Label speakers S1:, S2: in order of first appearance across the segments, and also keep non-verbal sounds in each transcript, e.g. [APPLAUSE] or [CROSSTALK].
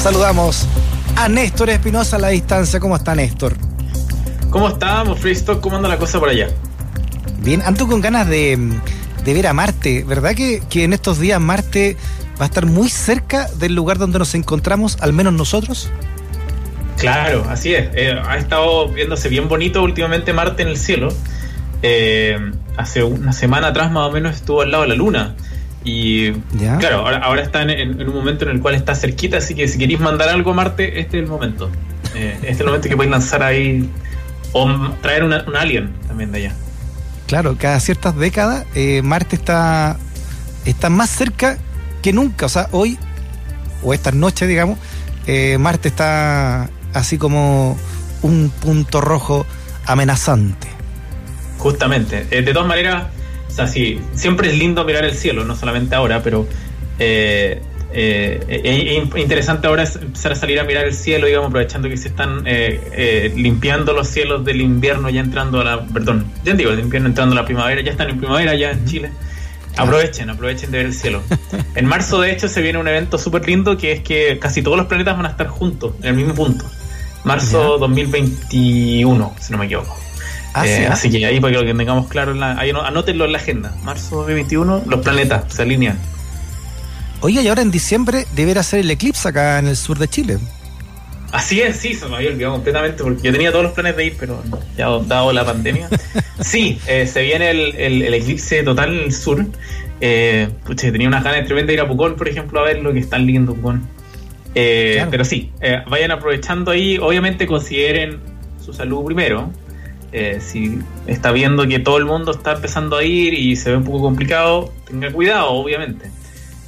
S1: Saludamos a Néstor Espinosa a la distancia. ¿Cómo está Néstor?
S2: ¿Cómo estamos, Freestock? ¿Cómo anda la cosa por allá?
S1: Bien, ando con ganas de, de ver a Marte. ¿Verdad que, que, en estos días Marte va a estar muy cerca del lugar donde nos encontramos, al menos nosotros?
S2: Claro, así es. Eh, ha estado viéndose bien bonito últimamente Marte en el cielo. Eh, hace una semana atrás más o menos estuvo al lado de la Luna. Y ¿Ya? claro, ahora, ahora está en, en, un momento en el cual está cerquita, así que si queréis mandar algo a Marte, este es el momento. Eh, este es el momento que podéis lanzar ahí o traer una, un alien también de allá.
S1: Claro, cada ciertas décadas eh, Marte está, está más cerca que nunca. O sea, hoy, o esta noche, digamos, eh, Marte está así como un punto rojo amenazante.
S2: Justamente. De todas maneras, o sea, sí, siempre es lindo mirar el cielo, no solamente ahora, pero eh, eh, es interesante ahora empezar a salir a mirar el cielo, digamos, aprovechando que se están limpiando los cielos del invierno, ya entrando a la, perdón, ya digo, del invierno entrando a la primavera, ya están en primavera ya en Chile. Aprovechen, aprovechen de ver el cielo. [LAUGHS] En marzo, de hecho, se viene un evento súper lindo que es que casi todos los planetas van a estar juntos, en el mismo punto. Marzo ¿Ya? 2021, si no me equivoco. Ah, eh, sí, así que ahí para que lo tengamos claro, en la, ahí anótenlo en la agenda. Marzo 2021, los planetas se alinean.
S1: Oye, y ahora en diciembre deberá ser el eclipse acá en el sur de Chile.
S2: Así es, sí, se me había olvidado completamente porque yo tenía todos los planes de ir, pero ya dado la pandemia. [LAUGHS] sí, eh, se viene el, el, el, eclipse total en el sur. Eh, tenía unas ganas tremendas de ir a Pucón, por ejemplo, a ver lo que están lindo Pucón. Eh, claro. Pero sí, vayan aprovechando ahí. Obviamente consideren su salud primero. Eh, si está viendo que todo el mundo está empezando a ir y se ve un poco complicado, tenga cuidado, obviamente.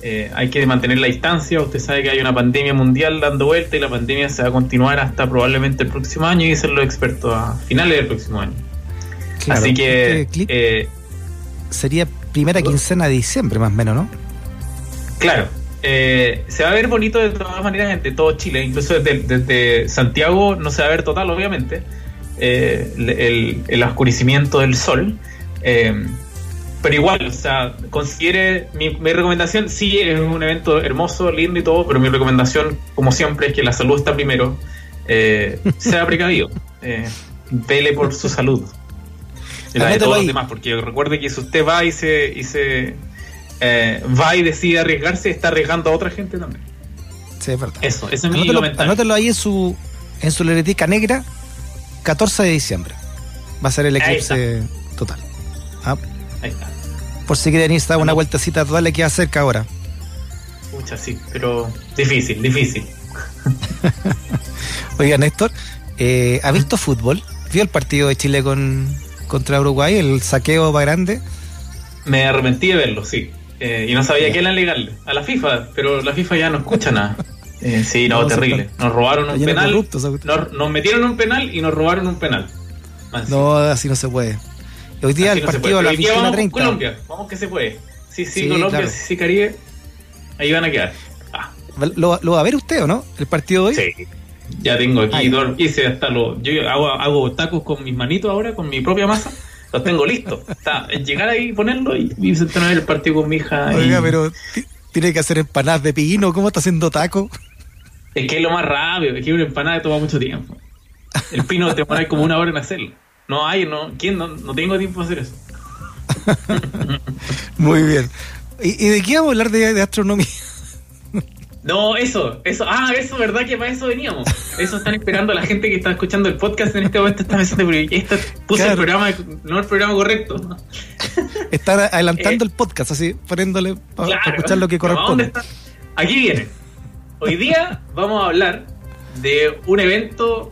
S2: Eh, hay que mantener la distancia. Usted sabe que hay una pandemia mundial dando vuelta y la pandemia se va a continuar hasta probablemente el próximo año y dicen los expertos a finales del próximo año.
S1: Claro, Así que. Eh, sería primera quincena de diciembre, más o menos, ¿no?
S2: Claro. Eh, se va a ver bonito de todas maneras en todo Chile, incluso desde, desde Santiago no se va a ver total, obviamente, eh, el, el, oscurecimiento del sol. Eh, pero igual, o sea, considere mi, mi, recomendación, sí, es un evento hermoso, lindo y todo, pero mi recomendación, como siempre, es que la salud está primero. Eh, sea precavido. [LAUGHS] Eh, vele por su salud. Y la de todos los demás, porque recuerde que si usted va y se, y se eh, va y decide arriesgarse, está arriesgando a otra gente también.
S1: Sí, es verdad.
S2: Eso, eso es
S1: anótelo,
S2: mi
S1: anótelo ahí en su, en su leretica negra, 14 de diciembre. Va a ser el eclipse total. Ah.
S2: Ahí está.
S1: Por si quieren irse a una vueltecita total, le queda cerca ahora.
S2: Mucha, sí, pero difícil, difícil. [LAUGHS]
S1: Oiga, Néstor, eh, ¿ha visto fútbol? ¿Vio el partido de Chile con, contra Uruguay, el saqueo más grande?
S2: Me arrepentí de verlo, sí. Eh, y no sabía yeah. qué era legal. A la FIFA, pero la FIFA ya no escucha nada. Eh, sí, no, no terrible. Nos robaron un penal. Nos, nos, metieron un penal y nos robaron un penal.
S1: Así. No, así no se puede. Hoy día así el no partido a la
S2: vamos 30. Colombia, vamos que se puede. Sí, sí, sí Colombia, claro. sí, Caribe. Ahí van a quedar. Ah.
S1: ¿Lo, ¿Lo, va a ver usted o no? ¿El partido de hoy?
S2: Sí. Ya tengo aquí, dos, hice hasta lo. Yo hago, hago tacos con mis manitos ahora, con mi propia masa los tengo listos. [LAUGHS] Está, llegar ahí, ponerlo y, y sentarme a ver el partido con mi hija.
S1: Oiga,
S2: y...
S1: pero tiene que hacer empanadas de pino. ¿Cómo está haciendo taco?
S2: Es que es lo más rápido. Es que una empanada toma mucho tiempo. El pino te demora como una hora en hacerlo. No hay, no. ¿Quién? No, no tengo tiempo de hacer eso. [LAUGHS]
S1: Muy bien. ¿Y, ¿Y, de qué vamos a hablar de, de astronomía? [LAUGHS]
S2: No, eso, eso, ah, eso, ¿verdad? Que para eso veníamos. Eso están esperando la gente que está escuchando el podcast en este momento. Está pensando, pero esta, puse claro. el programa, no el programa correcto.
S1: Están adelantando eh, el podcast, así, poniéndole para claro, escuchar lo que corresponde.
S2: Aquí viene. Hoy día vamos a hablar de un evento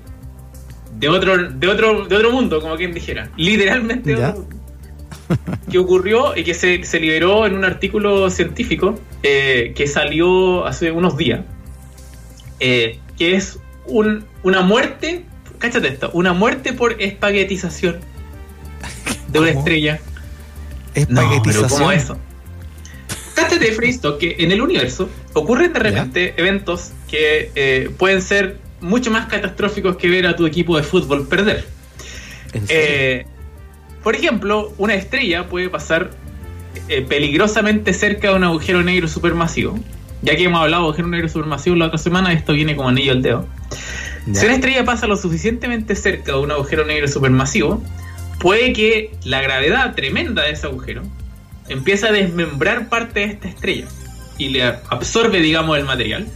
S2: de otro, de otro, de otro mundo, como quien dijera. Literalmente otro mundo que ocurrió y que se, se, liberó en un artículo científico eh, que salió hace unos días. eh, que es un, una muerte, cáchate esto, una muerte por espaguetización de una estrella.
S1: Espaguetización.
S2: No, pero ¿cómo eso? Cáchate, Fristo, que en el universo ocurren de repente eventos que eh, pueden ser mucho más catastróficos que ver a tu equipo de fútbol perder. Eh, por ejemplo, una estrella puede pasar eh, peligrosamente cerca de un agujero negro supermasivo. Ya que hemos hablado de agujero negro supermasivo la otra semana, esto viene como anillo al dedo.
S1: Ya.
S2: Si una estrella pasa lo suficientemente cerca de un agujero negro supermasivo, puede que la gravedad tremenda de ese agujero empiece a desmembrar parte de esta estrella y le absorbe, digamos, el material.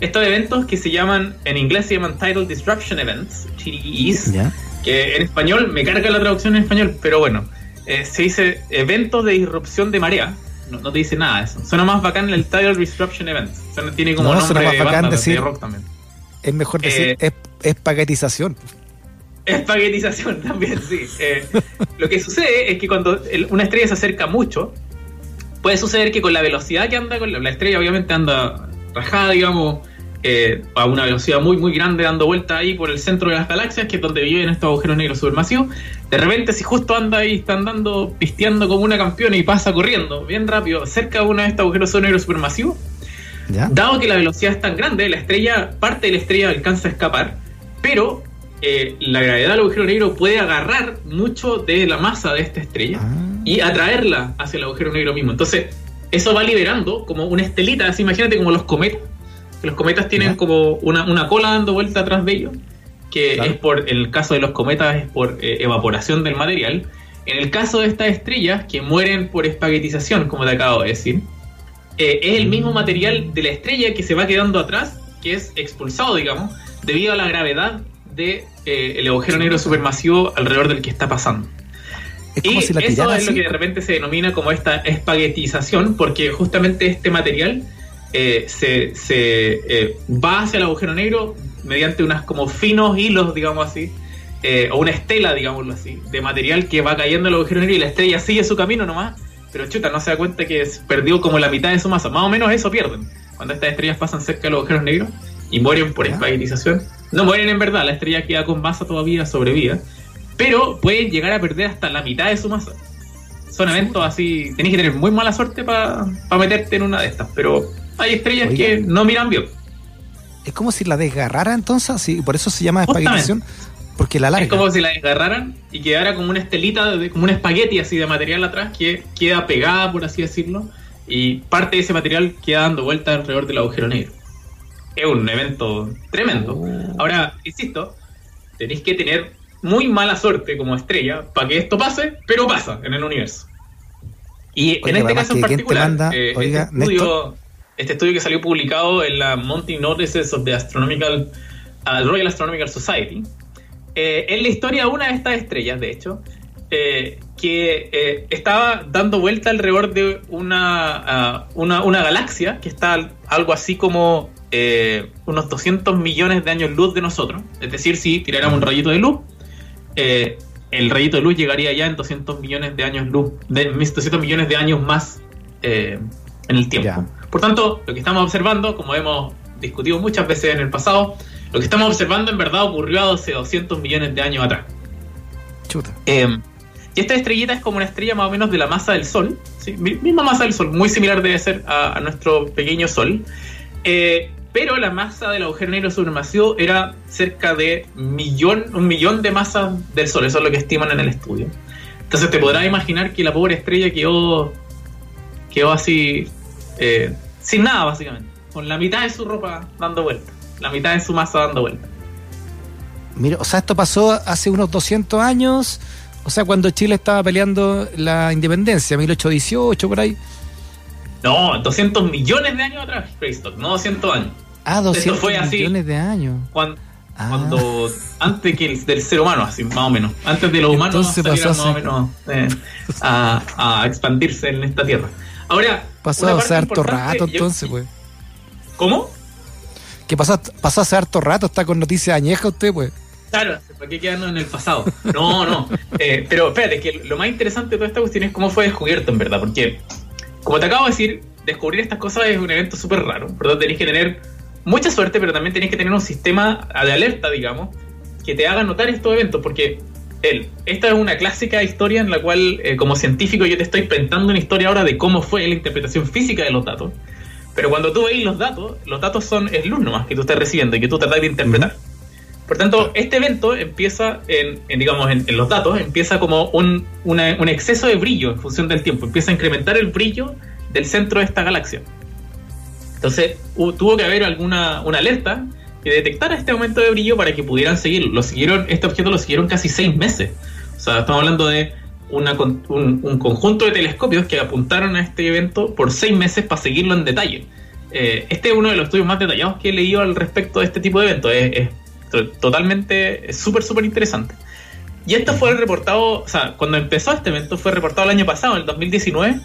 S2: Estos eventos que se llaman, en inglés se llaman Tidal Disruption Events, TDEs,
S1: Ya.
S2: que en español me carga la traducción en español, pero bueno, eh, se dice eventos de disrupción de marea. No, no te dice nada de eso. Suena más bacán el Tidal Disruption Events. Suena- tiene como
S1: No,
S2: nombre
S1: suena más
S2: de
S1: bacán
S2: de
S1: decir-
S2: rock también.
S1: Es mejor decir
S2: Eh,
S1: es- espaguetización.
S2: Espaguetización [LAUGHS] también, sí. Eh, lo que sucede es que cuando el- una estrella se acerca mucho, puede suceder que con la velocidad que anda, con la, la estrella obviamente anda rajada, digamos, eh, a una velocidad muy, muy grande, dando vueltas ahí por el centro de las galaxias, que es donde viven estos agujeros negros supermasivos. De repente, si justo anda ahí, está andando, pisteando como una campeona y pasa corriendo bien rápido cerca de uno de estos agujeros negros supermasivos,
S1: ¿Ya?
S2: Dado que la velocidad es tan grande, la estrella, parte de la estrella alcanza a escapar, pero eh, la gravedad del agujero negro puede agarrar mucho de la masa de esta estrella
S1: Ah.
S2: y atraerla hacia el agujero negro mismo. Entonces, eso va liberando como una estelita, así imagínate como los cometas, que los cometas tienen
S1: Ya.
S2: como una, una cola dando vuelta atrás de ellos, que
S1: Claro.
S2: es por, en el caso de los cometas es por eh, evaporación del material. En el caso de estas estrellas que mueren por espaguetización, como te acabo de decir, eh, es el mismo material de la estrella que se va quedando atrás, que es expulsado, digamos, debido a la gravedad del de, el agujero negro supermasivo alrededor del que está pasando.
S1: Es como
S2: y
S1: si la
S2: eso es lo que de repente se denomina como esta espaguetización, porque justamente este material eh, se, se, eh, va hacia el agujero negro mediante unas como finos hilos, digamos así, eh, o una estela, digámoslo así, de material que va cayendo al agujero negro y la estrella sigue su camino nomás, pero chuta, no se da cuenta que perdió como la mitad de su masa. Más o menos eso pierden cuando estas estrellas pasan cerca de los agujeros negros y mueren por espaguetización. No mueren en verdad, la estrella queda con masa todavía, sobrevive, pero pueden llegar a perder hasta la mitad de su masa. Son eventos así, tenés que tener muy mala suerte para meterte en una de estas, pero hay estrellas
S1: Oiga.
S2: que no miran bien.
S1: Es como si la desgarrara entonces, sí, por eso se llama
S2: Justamente.
S1: espaguetización, porque la larga.
S2: Es como si la desgarraran y quedara como una estelita, de, como un espagueti así de material atrás que queda pegada, por así decirlo, y parte de ese material queda dando vueltas alrededor del agujero negro. Es un evento tremendo.
S1: Oh.
S2: Ahora, insisto, tenéis que tener muy mala suerte como estrella para que esto pase, pero pasa en el universo. Y
S1: Oiga,
S2: en este caso en
S1: que ¿quién te
S2: particular,
S1: manda?
S2: eh,
S1: Oiga,
S2: este, estudio, este estudio que salió publicado en la Monthly Notices of the Astronomical uh, Royal Astronomical Society, eh, es la historia de una de estas estrellas, de hecho, eh, que eh, estaba dando vuelta alrededor de una, ah, una, una galaxia que está al- algo así como eh, unos 200 millones de años luz de nosotros. Es decir, si tiráramos un rayito de luz, eh, el rayito de luz llegaría ya en 200 millones de años luz, de 200 millones de años más eh, en el tiempo.
S1: Ya.
S2: Por tanto, lo que estamos observando, como hemos discutido muchas veces en el pasado, lo que estamos observando en verdad ocurrió hace 200 millones de años atrás.
S1: Chuta.
S2: Eh, y esta estrellita es como una estrella más o menos de la masa del Sol, misma masa del Sol, muy similar debe ser a, a nuestro pequeño Sol. Eh, pero la masa del agujero negro supermasivo era cerca de millón, un millón de masas del Sol, eso es lo que estiman en el estudio. Entonces te podrás imaginar que la pobre estrella quedó, quedó así, eh, sin nada básicamente, con la mitad de su ropa dando vuelta, la mitad de su masa dando vuelta.
S1: Mira, o sea, esto pasó hace unos 200 años, o sea, cuando Chile estaba peleando la independencia, 1818, por ahí.
S2: No, 200 millones de años atrás, Greystock, no 200 años.
S1: Ah, 200
S2: fue así.
S1: millones de años.
S2: Cuando,
S1: Ah.
S2: cuando antes que el, del ser humano, así más o menos. Antes de los humanos
S1: Entonces
S2: salieran
S1: pasó
S2: más o menos eh, a, a expandirse en esta tierra. Ahora,
S1: Pasó hace
S2: parte
S1: harto rato entonces, pues.
S2: ¿Cómo?
S1: ¿Qué pasó, pasó hace harto rato? ¿Está con noticias añejas usted, pues?
S2: Claro, ¿para qué quedarnos en el pasado? No, no. [LAUGHS] Eh, pero espérate, que lo más interesante de toda esta cuestión es cómo fue descubierto, en verdad. Porque, como te acabo de decir, descubrir estas cosas es un evento súper raro. Por lo tanto, tenéis que tener mucha suerte, pero también tenés que tener un sistema de alerta, digamos, que te haga notar estos eventos, porque el, esta es una clásica historia en la cual, eh, como científico, yo te estoy inventando una historia ahora de cómo fue la interpretación física de los datos. Pero cuando tú veis los datos, los datos son el luz nomás que tú estás recibiendo y que tú tratas de interpretar. Por tanto, este evento empieza en, digamos, en, los datos, empieza como un, un exceso de brillo en función del tiempo. Empieza a incrementar el brillo del centro de esta galaxia. Entonces, tuvo que haber alguna una alerta que detectara este aumento de brillo para que pudieran seguirlo. Lo siguieron, este objeto lo siguieron casi seis meses. O sea, estamos hablando de un, conjunto de telescopios que apuntaron a este evento por seis meses para seguirlo en detalle. Eh, este es uno de los estudios más detallados que he leído al respecto de este tipo de eventos. Es, totalmente, súper, súper interesante. Y esto fue reportado, o sea, cuando empezó este evento fue reportado el año pasado, en el 2019,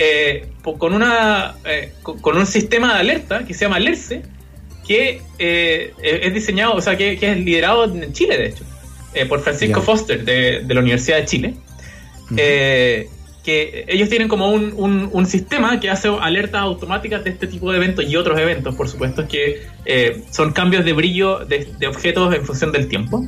S2: eh, con, una, eh, con, un sistema de alerta que se llama LERCE, que es diseñado, o sea, que, es liderado en Chile, de hecho, por Francisco Foster de, de, la Universidad de Chile. Eh, que ellos tienen como un, sistema que hace alertas automáticas de este tipo de eventos y otros eventos, por supuesto, que eh, son cambios de brillo de, objetos en función del tiempo.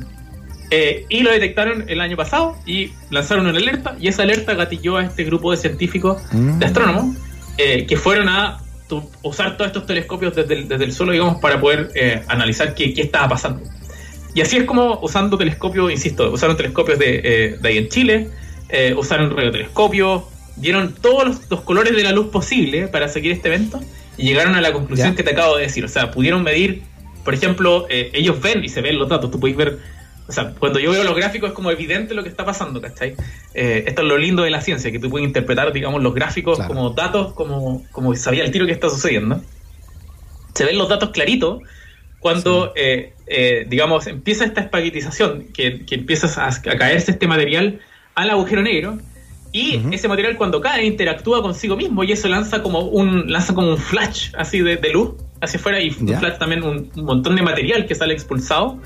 S2: Eh, y lo detectaron el año pasado y lanzaron una alerta y esa alerta gatilló a este grupo de científicos, mm. de astrónomos, que fueron a usar todos estos telescopios desde el, desde el suelo, digamos, para poder analizar qué, qué, estaba pasando. Y así es como usando telescopios, insisto, usaron telescopios de, de ahí en Chile, eh, usaron radiotelescopio, dieron todos los, colores de la luz posible para seguir este evento y llegaron a la conclusión que te acabo de decir. O sea, pudieron medir, por ejemplo, eh, ellos ven y se ven los datos, tú puedes ver, o sea, cuando yo veo los gráficos es como evidente lo que está pasando, ¿cachai? Eh, esto es lo lindo de la ciencia, que tú puedes interpretar, digamos, los gráficos como datos, como, como sabía el tiro que está sucediendo. Se ven los datos claritos cuando, digamos, empieza esta espaguetización, que, que empieza a, a caerse este material al agujero negro y ese material cuando cae interactúa consigo mismo y eso lanza como un lanza como un flash así de, luz hacia afuera y un flash también un, montón de material que sale expulsado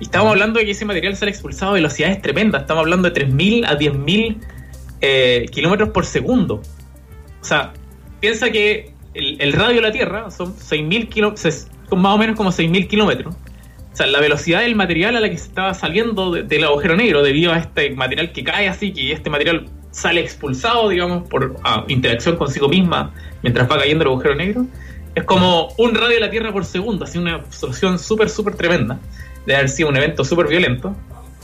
S2: y estamos hablando de que ese material sale expulsado a velocidades tremendas. Estamos hablando de 3.000 a 10.000 eh, kilómetros por segundo. O sea piensa que el, radio de la Tierra son 6.000 kilómetros más o menos como 6.000 kilómetros. Sea, la velocidad del material a la que se estaba saliendo del agujero negro debido a este material que cae así, que este material sale expulsado, digamos, por interacción consigo misma mientras va cayendo el agujero negro, es como un radio de la Tierra por segundo, así una absorción súper, súper tremenda, de haber sido un evento súper violento,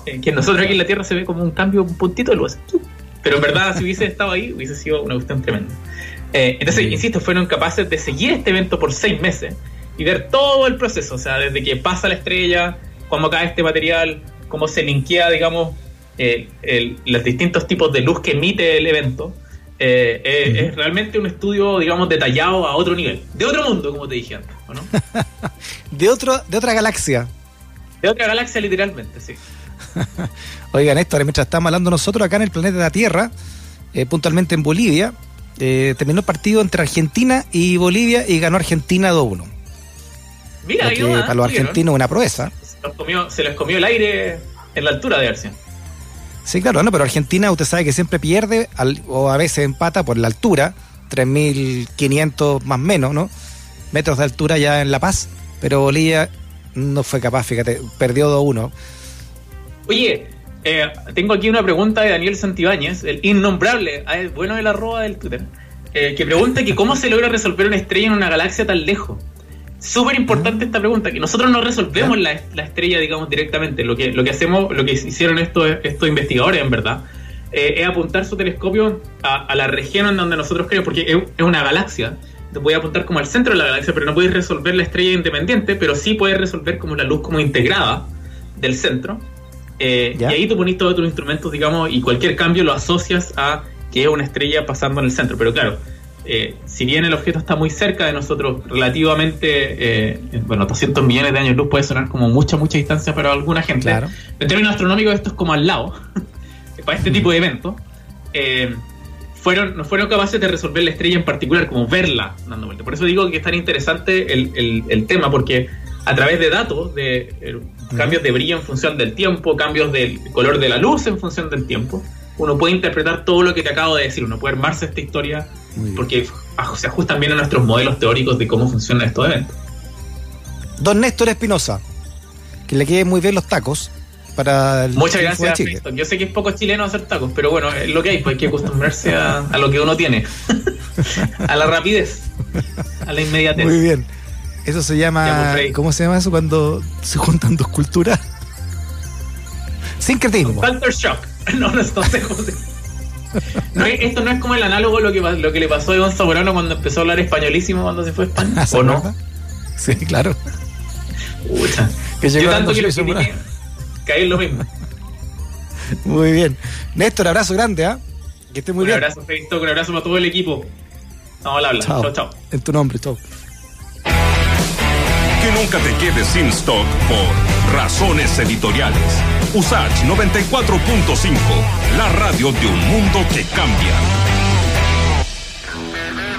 S2: eh, que nosotros aquí en la Tierra se ve como un cambio, un puntito de luz. Pero en verdad, si hubiese estado ahí, hubiese sido una cuestión tremenda. Eh, entonces, insisto, fueron capaces de seguir este evento por seis meses y ver todo el proceso, o sea, desde que pasa la estrella, cómo cae este material, cómo se linkea, digamos, eh, los distintos tipos de luz que emite el evento. Eh, eh, es realmente un estudio, digamos, detallado a otro nivel, de otro mundo, como te dije antes, ¿no? [LAUGHS]
S1: de, otro, de otra galaxia.
S2: De otra galaxia, literalmente, sí. [LAUGHS]
S1: Oigan, Néstor, mientras estamos hablando nosotros acá en el planeta de la Tierra, puntualmente en Bolivia, terminó el partido entre Argentina y Bolivia y ganó Argentina 2-1. Mira, para los argentinos una proeza.
S2: Se, les comió el aire en la altura de Arce.
S1: Sí, claro, no, pero Argentina usted sabe que siempre pierde o a veces empata por la altura, 3.500 más menos, ¿no? Metros de altura ya en La Paz, pero Bolivia no fue capaz, fíjate, perdió 2-1.
S2: Oye, eh, tengo aquí una pregunta de Daniel Santibáñez, el innombrable, ah, bueno de la arroba del Twitter, eh, que pregunta que cómo se logra resolver una estrella en una galaxia tan lejos. Súper importante esta pregunta, que nosotros no resolvemos la, estrella, digamos, directamente. Lo que, lo que hacemos, lo que hicieron estos, estos investigadores, en verdad, eh, es apuntar su telescopio a, la región en donde nosotros creemos, porque es, una galaxia. Te puede apuntar como al centro de la galaxia, pero no puedes resolver la estrella independiente, pero sí puedes resolver como la luz como integrada del centro. Eh, y ahí tú pones todos tus instrumentos, digamos, y cualquier cambio lo asocias a que es una estrella pasando en el centro. Pero claro, eh, si bien el objeto está muy cerca de nosotros, relativamente, eh, bueno, 200 millones de años luz puede sonar como mucha, mucha distancia para alguna gente. En términos astronómicos, esto es como al lado, [LAUGHS] para este tipo de eventos. Eh, fueron, no fueron capaces de resolver la estrella en particular, como verla dando vuelta. Por eso digo que es tan interesante el, tema, porque a través de datos, de cambios de brillo en función del tiempo, cambios del color de la luz en función del tiempo, uno puede interpretar todo lo que te acabo de decir, uno puede armarse esta historia porque se ajustan bien a nuestros modelos teóricos de cómo funcionan estos eventos.
S1: Don Néstor Espinosa. Que le queden muy bien los tacos para el
S2: Muchas gracias, Néstor. Yo sé que es poco chileno hacer tacos, pero bueno, es lo que hay, pues hay que acostumbrarse a, a lo que uno tiene. [LAUGHS] a la rapidez, a la inmediatez.
S1: Muy bien. Eso se llama.
S2: pues,
S1: ¿Cómo se llama eso cuando se juntan dos culturas? Sincretismo.
S2: Culture shock. No, [LAUGHS] no, no sé cómo se- No, [LAUGHS] esto no es como el análogo lo que, lo que le pasó a Iván Zamorano cuando empezó a hablar españolísimo cuando se fue a España.
S1: ¿Se
S2: ¿O no?
S1: Sí, claro. Llegó
S2: Yo tanto que lo critiqué, Ahí es lo mismo. [LAUGHS]
S1: Muy bien. Néstor, abrazo grande, ¿ah? Que esté muy
S2: un
S1: bien.
S2: abrazo, Facebook, un abrazo para todo el equipo. Estamos al habla.
S1: Chao.
S2: Chao, chao.
S1: En tu nombre, chao.
S3: Que nunca te quedes sin stock por razones editoriales. Usach 94.5, la radio de un mundo que cambia.